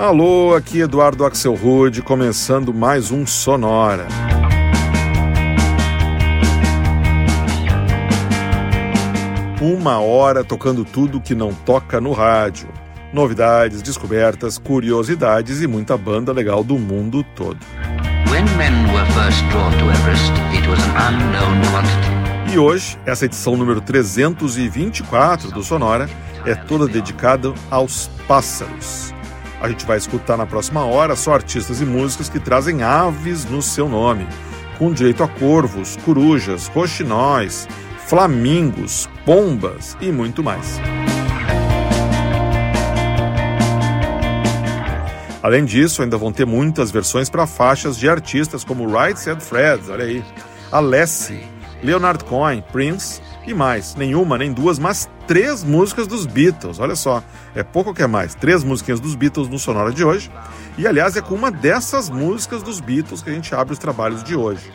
Alô, aqui Eduardo Axel Rude, começando mais um Sonora. Uma hora tocando tudo que não toca no rádio. Novidades, descobertas, curiosidades e muita banda legal do mundo todo. E hoje, essa edição número 324 do Sonora é toda dedicada aos pássaros. A gente vai escutar na próxima hora só artistas e músicas que trazem aves no seu nome, com direito a corvos, corujas, roxinóis, flamingos, pombas e muito mais. Além disso, ainda vão ter muitas versões para faixas de artistas como Right Said Fred, olha aí, Alessi, Leonard Cohen, Prince e mais. Nenhuma, nem duas, mas três músicas dos Beatles. Olha só, é pouco que é mais. Três músicas dos Beatles no Sonora de hoje. E aliás, é com uma dessas músicas dos Beatles que a gente abre os trabalhos de hoje.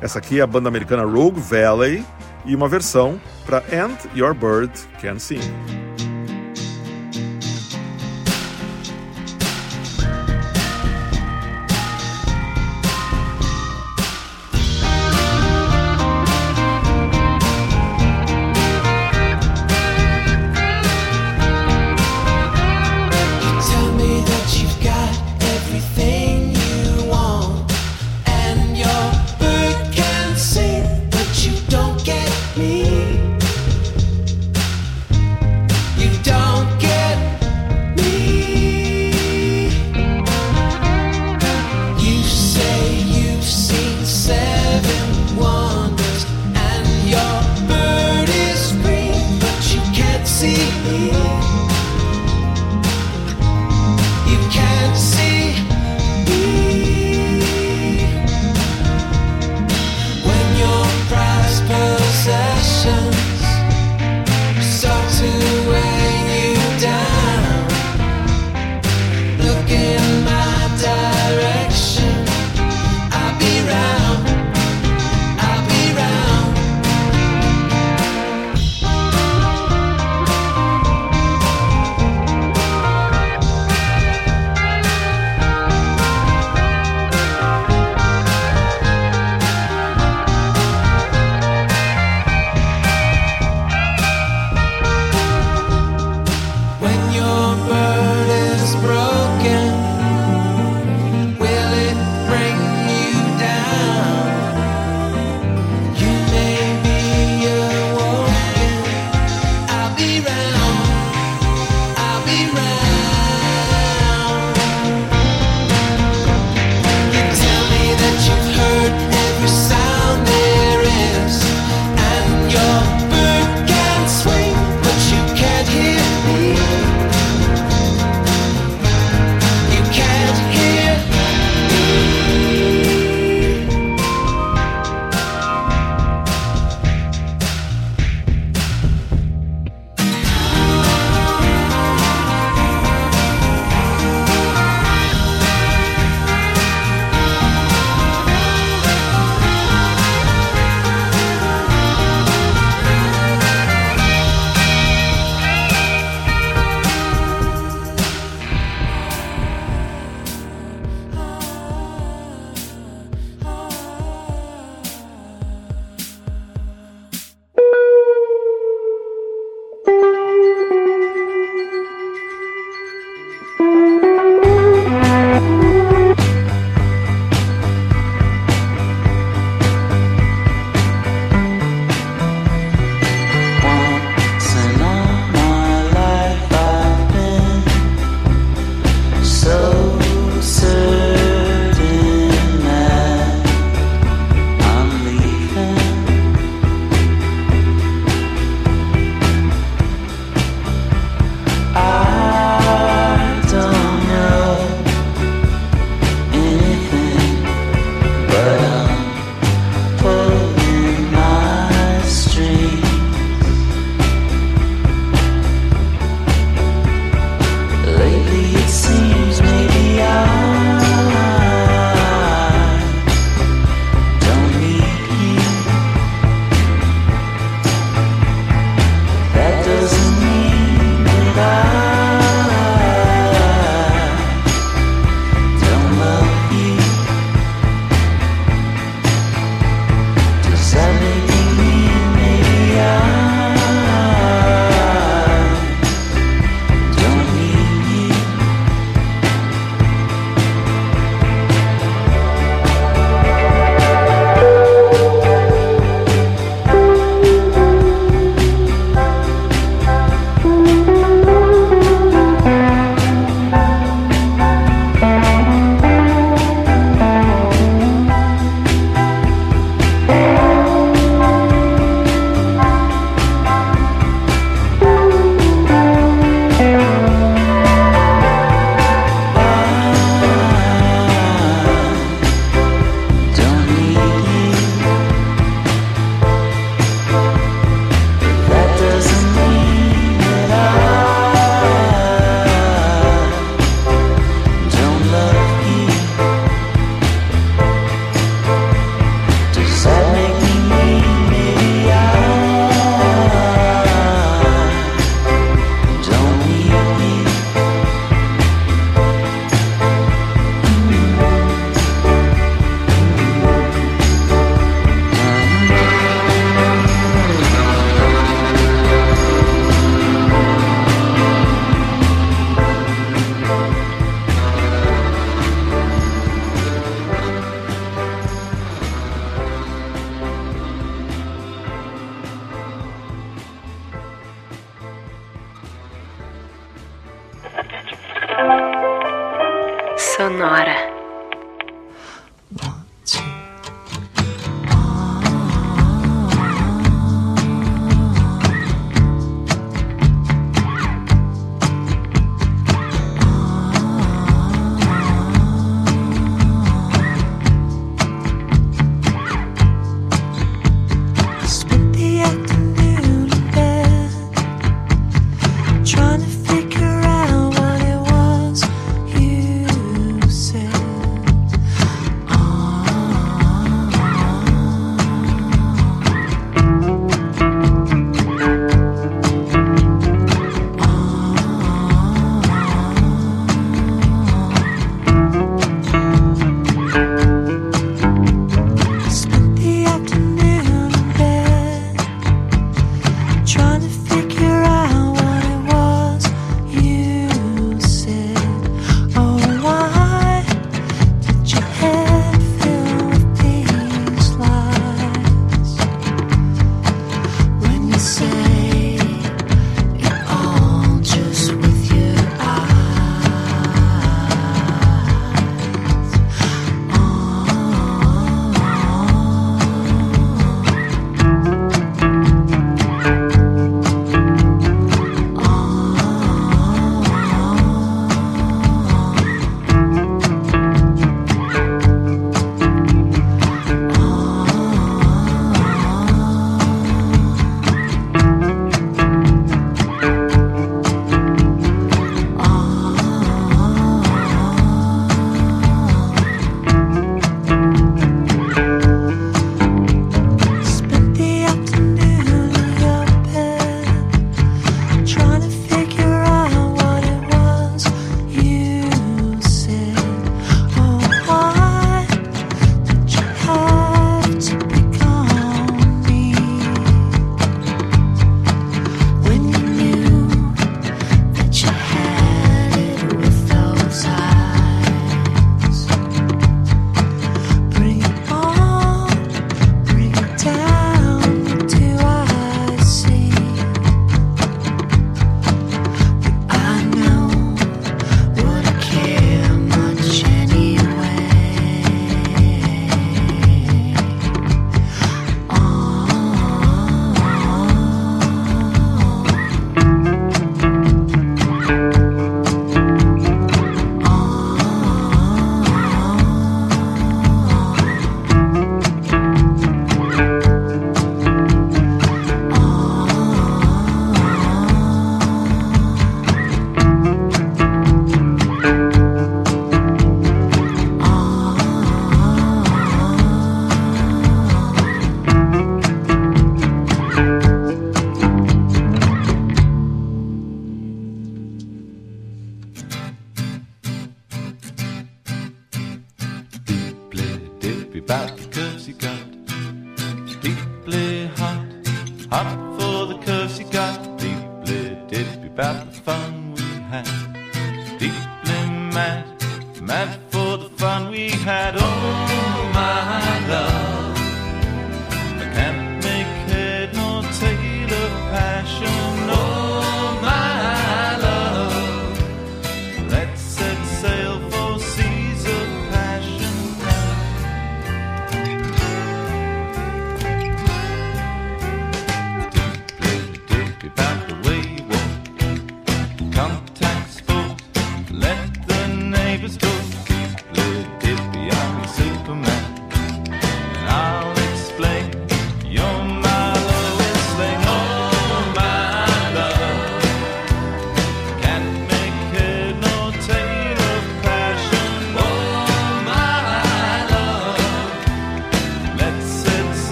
Essa aqui é a banda americana Rogue Valley e uma versão para And Your Bird Can Sing.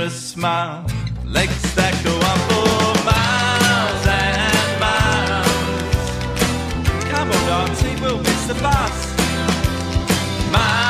a smile, legs that go on for miles and miles. Come on, Darcy, we'll miss the bus. Miles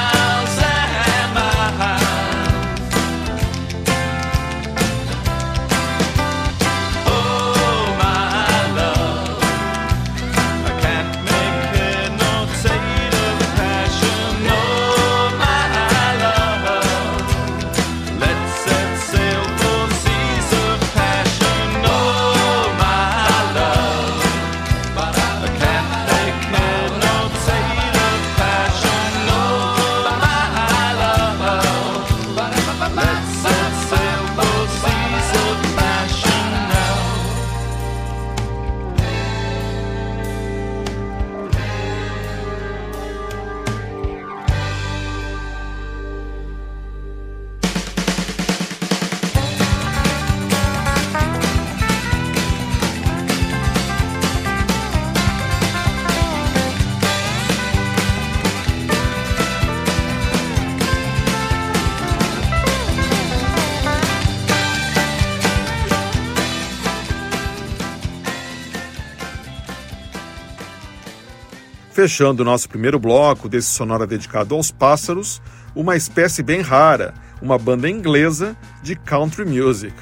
Fechando o nosso primeiro bloco desse sonora dedicado aos pássaros, uma espécie bem rara, uma banda inglesa de country music.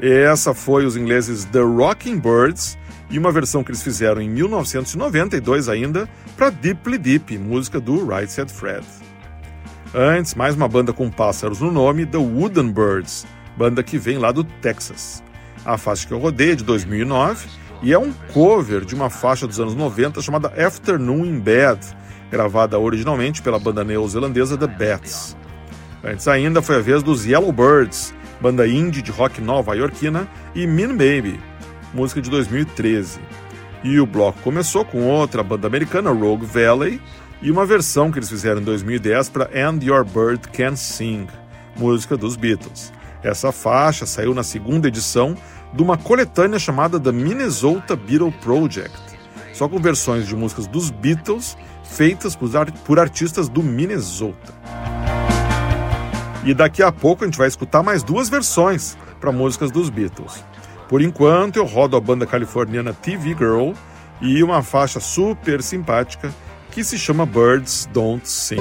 Essa foi os ingleses The Rocking Birds e uma versão que eles fizeram em 1992 ainda para Deeply Deep, música do Right Said Fred. Antes, mais uma banda com pássaros no nome, The Wooden Birds, banda que vem lá do Texas. A faixa que eu rodei é de 2009 e é um cover de uma faixa dos anos 90 chamada Afternoon in Bed, gravada originalmente pela banda neozelandesa The Bats. Antes ainda foi a vez dos Yellowbirds, banda indie de rock nova-iorquina, e Mean Baby, música de 2013. E o bloco começou com outra banda americana, Rogue Valley, e uma versão que eles fizeram em 2010 para And Your Bird Can Sing, música dos Beatles. Essa faixa saiu na segunda edição de uma coletânea chamada The Minnesota Beatle Project, só com versões de músicas dos Beatles feitas por artistas do Minnesota. E daqui a pouco a gente vai escutar mais duas versões para músicas dos Beatles. Por enquanto, eu rodo a banda californiana TV Girl e uma faixa super simpática que se chama Birds Don't Sing.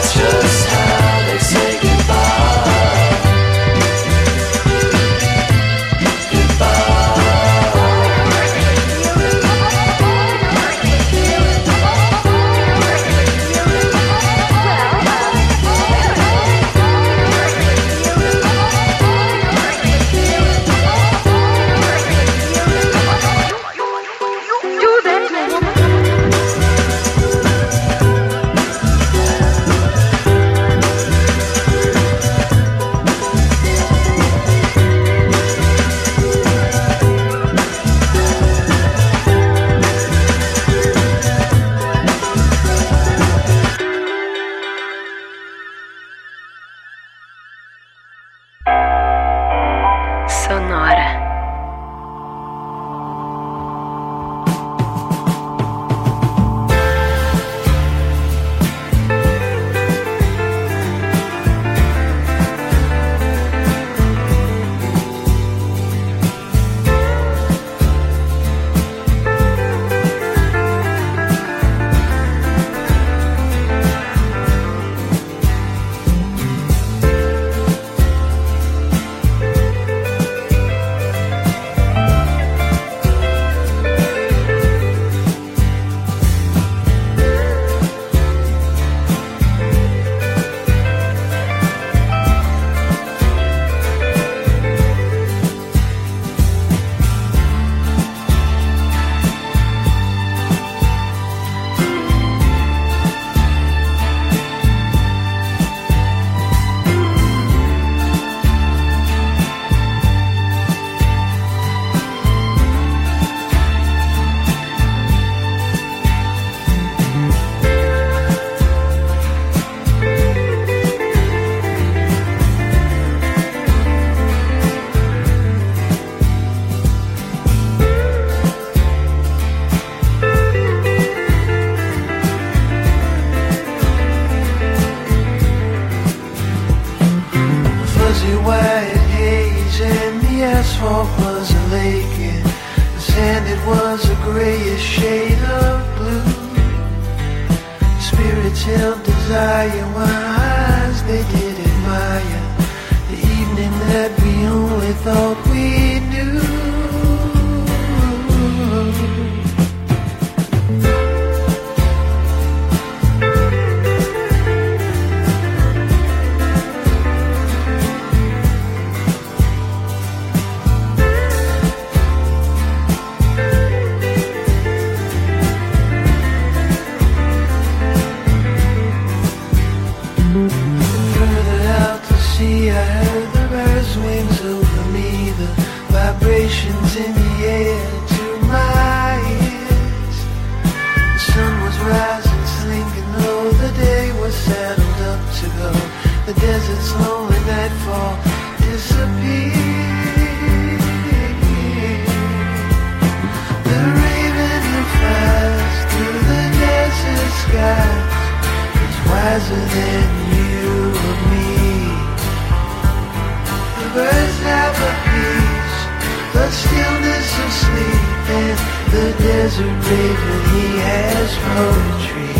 that's just wiser than you or me. The birds have a peace, the stillness of sleep, and the desert raven, he has poetry.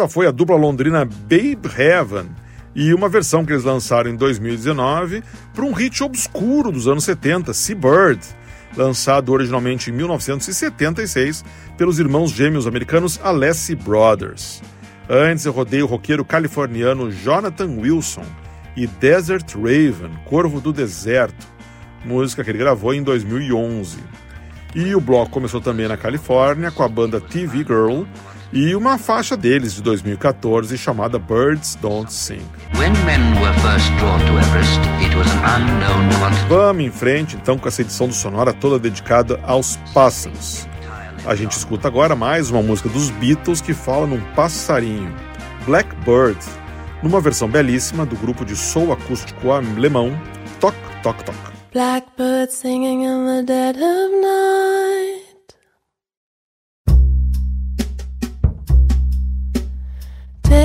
Essa foi a dupla londrina Babe Heaven e uma versão que eles lançaram em 2019 para um hit obscuro dos anos 70, Seabird, lançado originalmente em 1976 pelos irmãos gêmeos americanos Alessi Brothers. Antes eu rodei o roqueiro californiano Jonathan Wilson e Desert Raven, Corvo do Deserto, música que ele gravou em 2011. E o bloco começou também na Califórnia com a banda TV Girl e uma faixa deles de 2014 chamada Birds Don't Sing. Vamos em frente então com essa edição do Sonora toda dedicada aos pássaros. A gente escuta agora mais uma música dos Beatles que fala num passarinho, Blackbird, numa versão belíssima do grupo de soul acústico alemão Tok Tok Tok. Blackbird singing in the dead of night.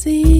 See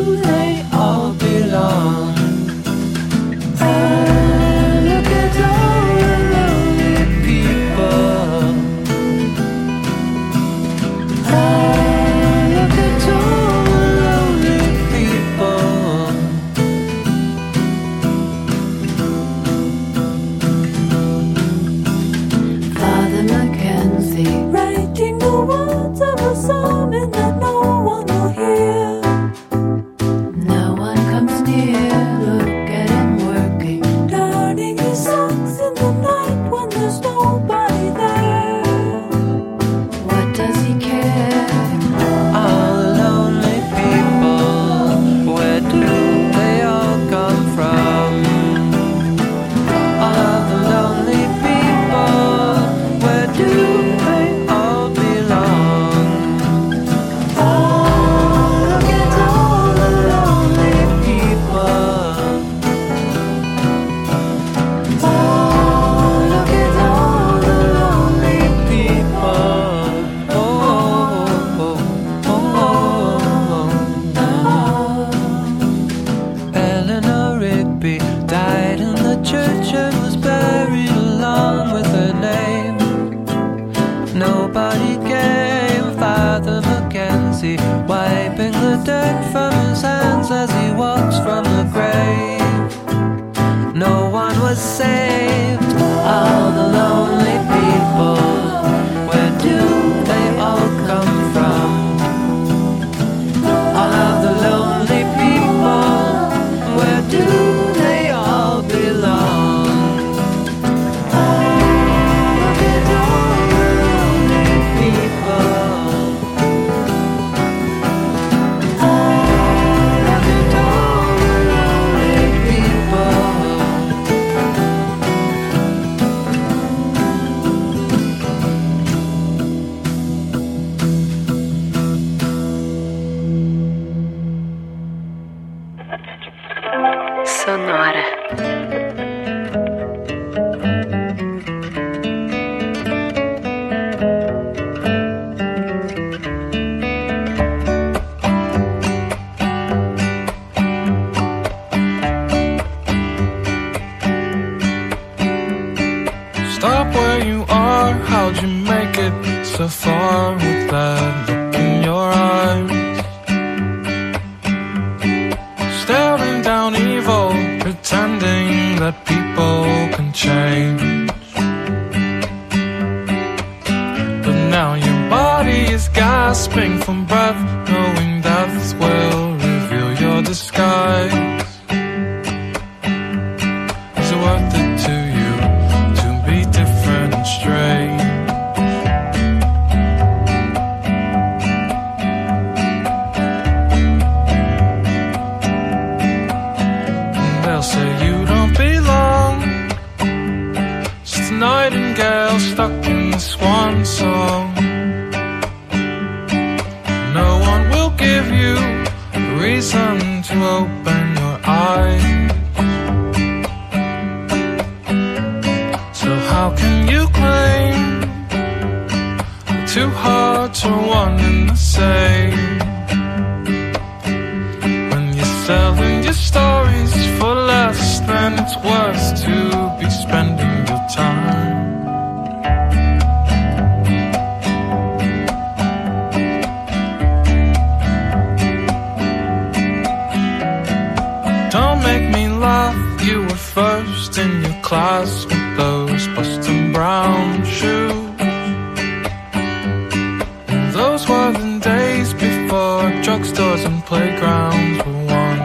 outdoors and playgrounds were one.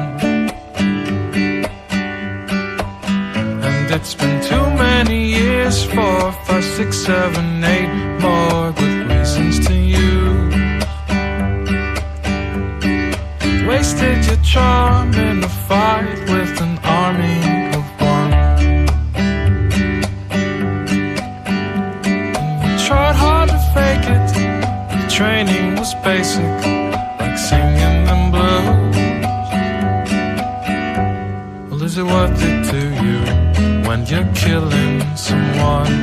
And it's been too many years four, five, six, seven, eight more good reasons to use. Wasted your charm in a fight with an army of one. Tried hard to fake it, The training was basic singing them blues. Well, is it worth it to you when you're killing someone?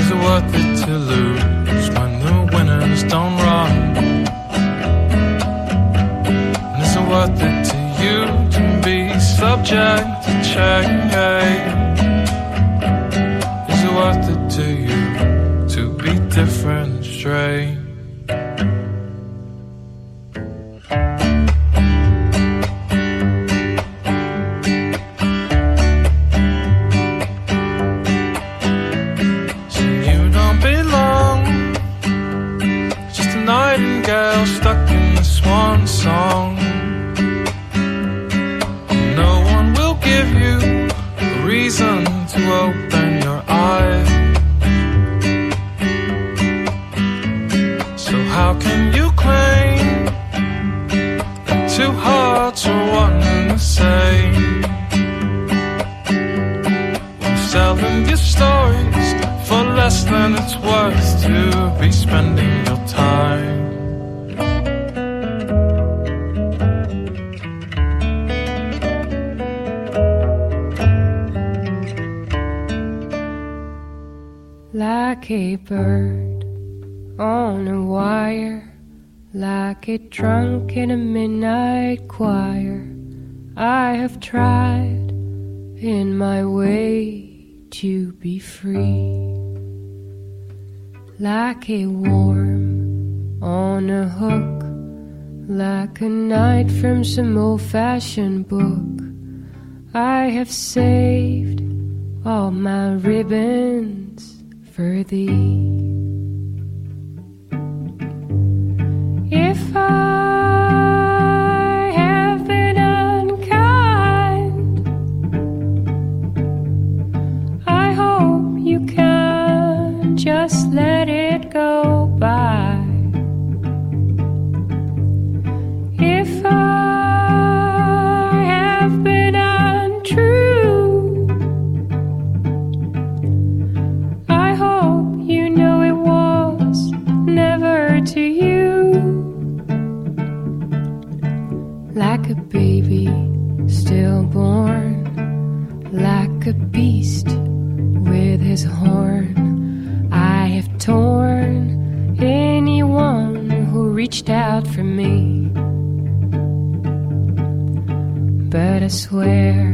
Is it worth it to lose when the winners don't run? And is it worth it to you to be subject to check? a bird on a wire, like a drunk in a midnight choir. I have tried in my way to be free, like a worm on a hook, like a knight from some old fashioned book. I have saved all my ribbons for thee. If I swear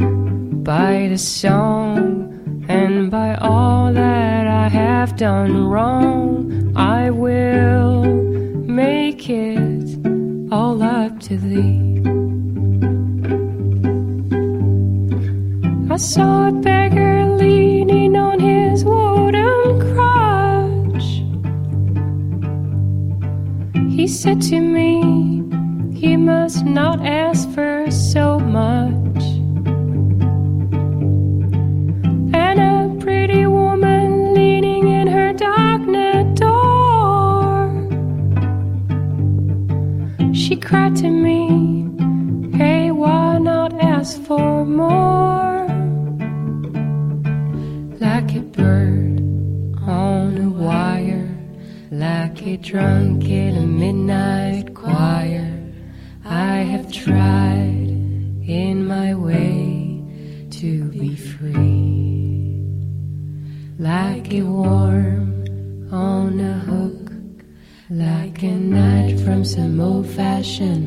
by the song and by all that I have done wrong, I will make it all up to thee. I saw a beggar leaning on his wooden crutch. He said to me, He must not ask for so much. Drunk in a midnight choir. I have tried in my way to be free, like a worm on a hook, like a knight from some old fashioned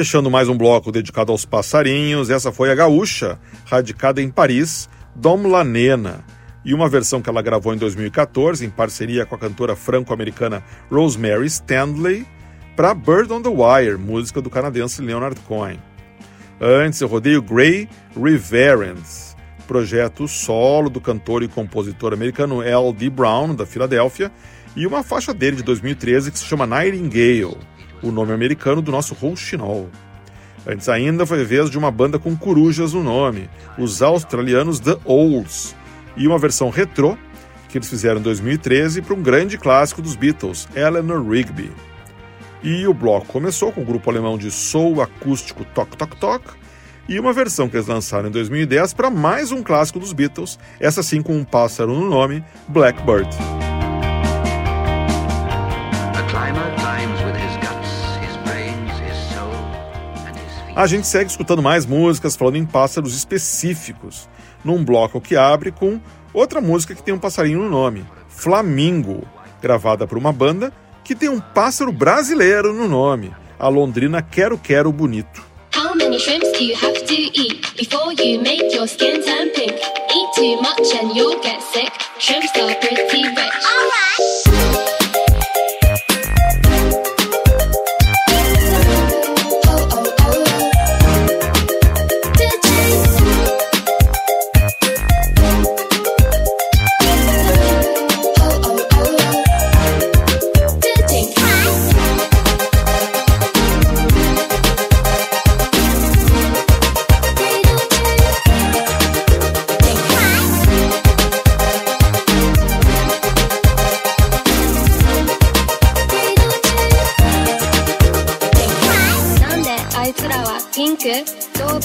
Fechando mais um bloco dedicado aos passarinhos, essa foi a gaúcha, radicada em Paris, Dom Lanena, e uma versão que ela gravou em 2014 em parceria com a cantora franco-americana Rosemary Stanley para Bird on the Wire, música do canadense Leonard Cohen. Antes eu rodei o Grey Reverends, projeto solo do cantor e compositor americano L.D. Brown, da Filadélfia, e uma faixa dele de 2013 que se chama Nightingale, o nome americano do nosso Rouxinol. Antes ainda foi vez de uma banda com corujas no nome, os australianos The Olds, e uma versão retrô que eles fizeram em 2013 para um grande clássico dos Beatles, Eleanor Rigby. E o bloco começou com o grupo alemão de soul acústico Tok Tok Tok e uma versão que eles lançaram em 2010 para mais um clássico dos Beatles, essa sim com um pássaro no nome, Blackbird. A gente segue escutando mais músicas falando em pássaros específicos, num bloco que abre com outra música que tem um passarinho no nome, Flamingo, gravada por uma banda que tem um pássaro brasileiro no nome, a londrina Quero Quero Bonito. How many shrimps do you have to eat before you make your skin turn pink? Eat too much and you'll get sick. Shrimps are pretty rich. な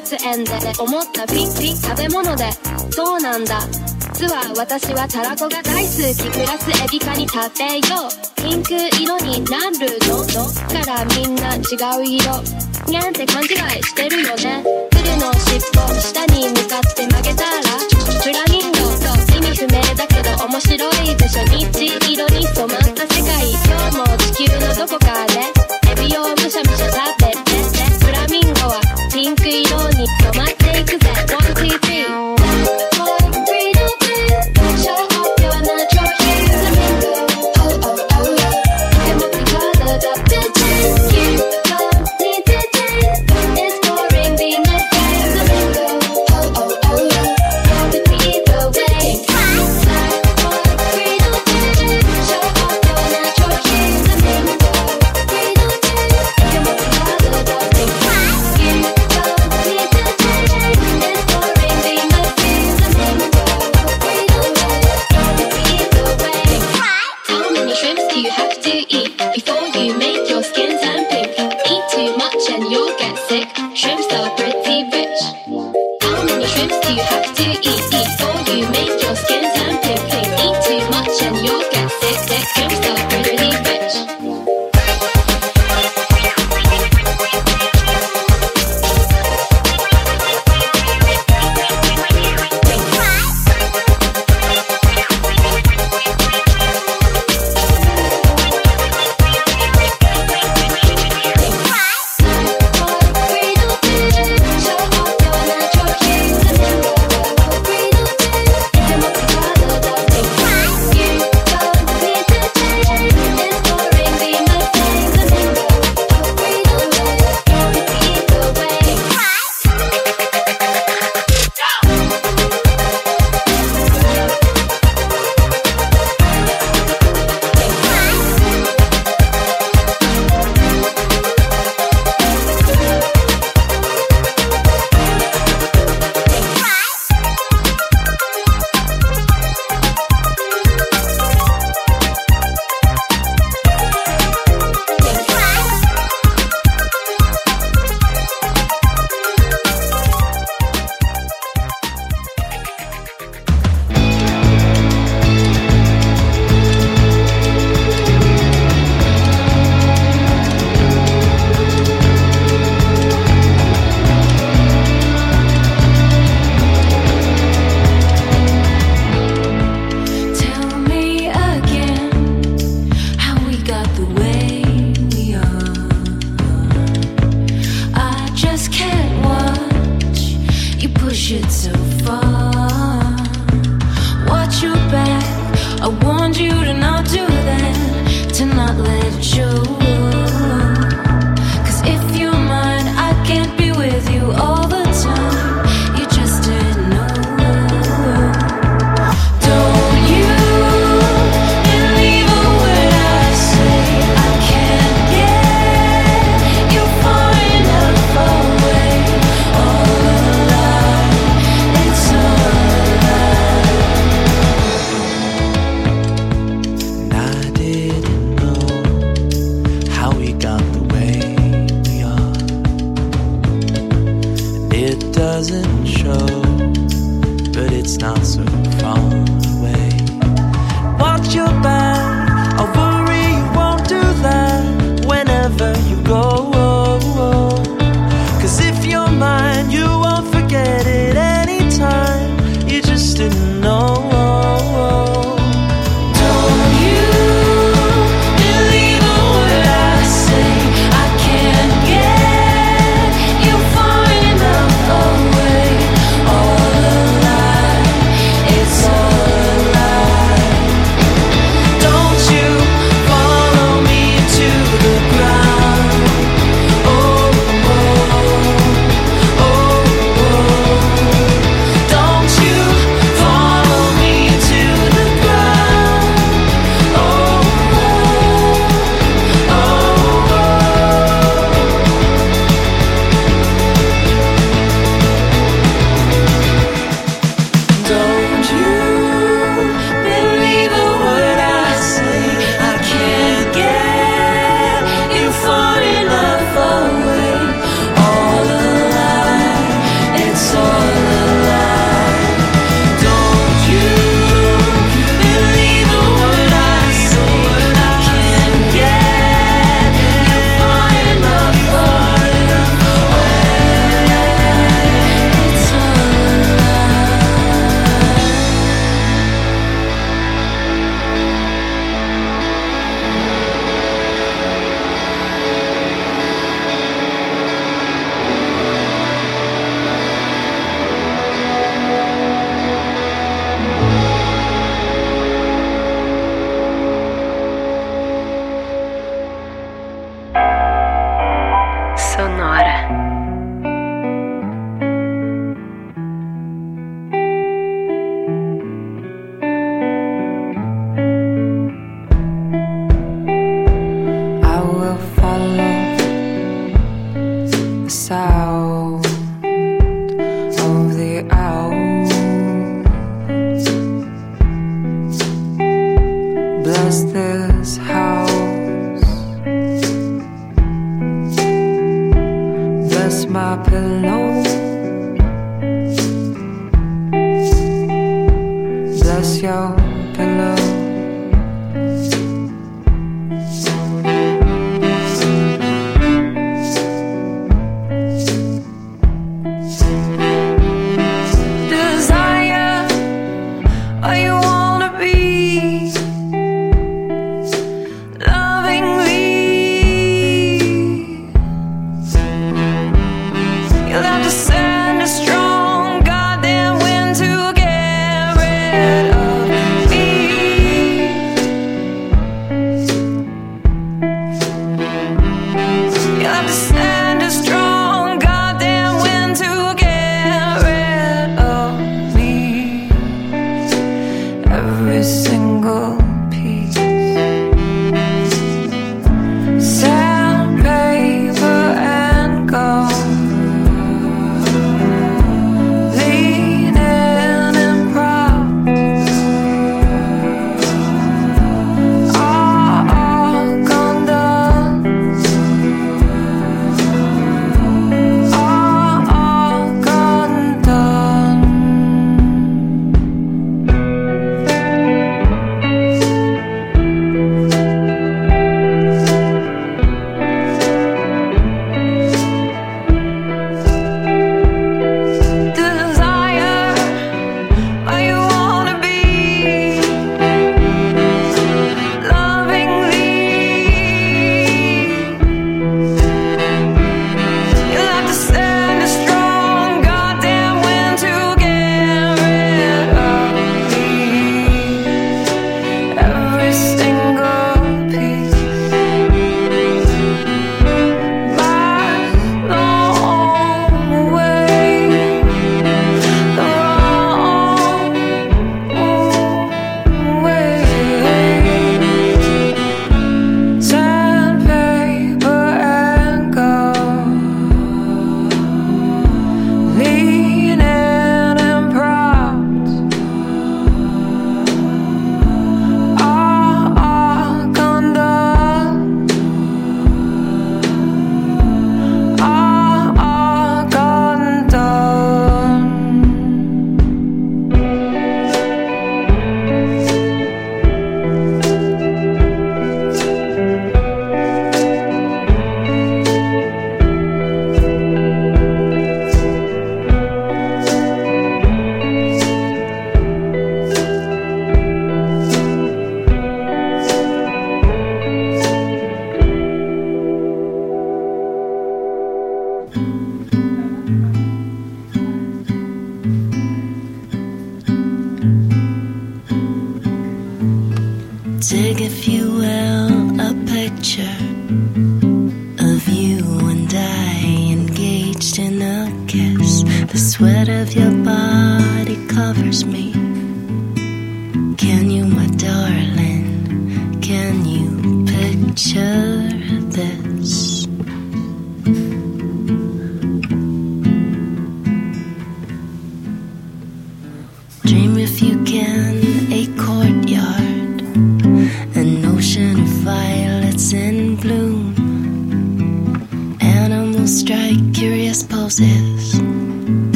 物園で思ったピンピン食べ物で。そうなんだ。実は私はタラコが大好き。プラスエビカに食べよう。ピンク色になるの。どっからみんな違う色。にゃんって勘違いしてる。doesn't show, but it's not so far away. Watch your back, I worry you won't do that whenever you go.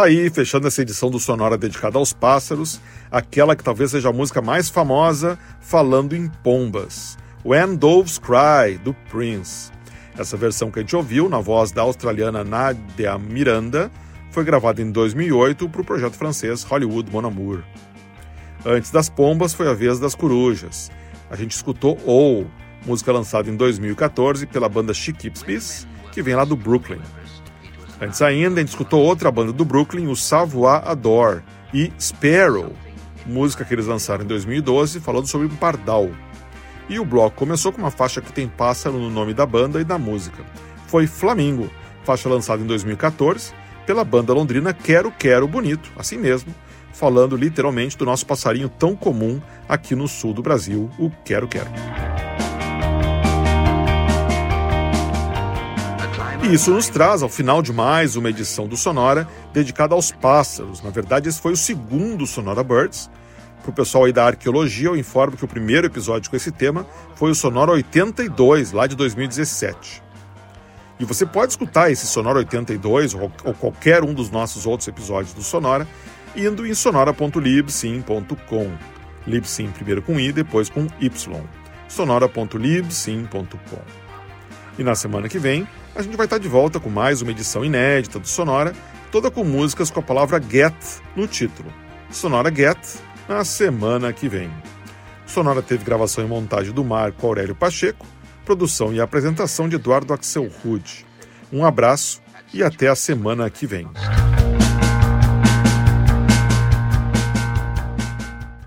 Tá aí, fechando essa edição do Sonora dedicada aos pássaros, aquela que talvez seja a música mais famosa falando em pombas. When Doves Cry, do Prince. Essa versão que a gente ouviu, na voz da australiana Nadia Miranda, foi gravada em 2008 para o projeto francês Hollywood Mon Amour. Antes das pombas foi a vez das corujas. A gente escutou Oh, música lançada em 2014 pela banda She Keeps Peace, que vem lá do Brooklyn. Antes ainda, a gente escutou outra banda do Brooklyn, o Savoir Adore, e Sparrow, música que eles lançaram em 2012, falando sobre um pardal. E o bloco começou com uma faixa que tem pássaro no nome da banda e da música. Foi Flamingo, faixa lançada em 2014 pela banda londrina Quero Quero Bonito, assim mesmo, falando literalmente do nosso passarinho tão comum aqui no sul do Brasil, o Quero Quero. E isso nos traz ao final de mais uma edição do Sonora dedicada aos pássaros. Na verdade, esse foi o segundo Sonora Birds. Para o pessoal aí da arqueologia, eu informo que o primeiro episódio com esse tema foi o Sonora 82, lá de 2017. E você pode escutar esse Sonora 82 ou, ou qualquer um dos nossos outros episódios do Sonora indo em sonora.libsim.com. Libsim primeiro com i, depois com y. sonora.libsim.com. E na semana que vem, a gente vai estar de volta com mais uma edição inédita do Sonora, toda com músicas com a palavra Get no título. Sonora Get, na semana que vem. Sonora teve gravação e montagem do Marco Aurélio Pacheco, produção e apresentação de Eduardo Axel Rude. Um abraço e até a semana que vem.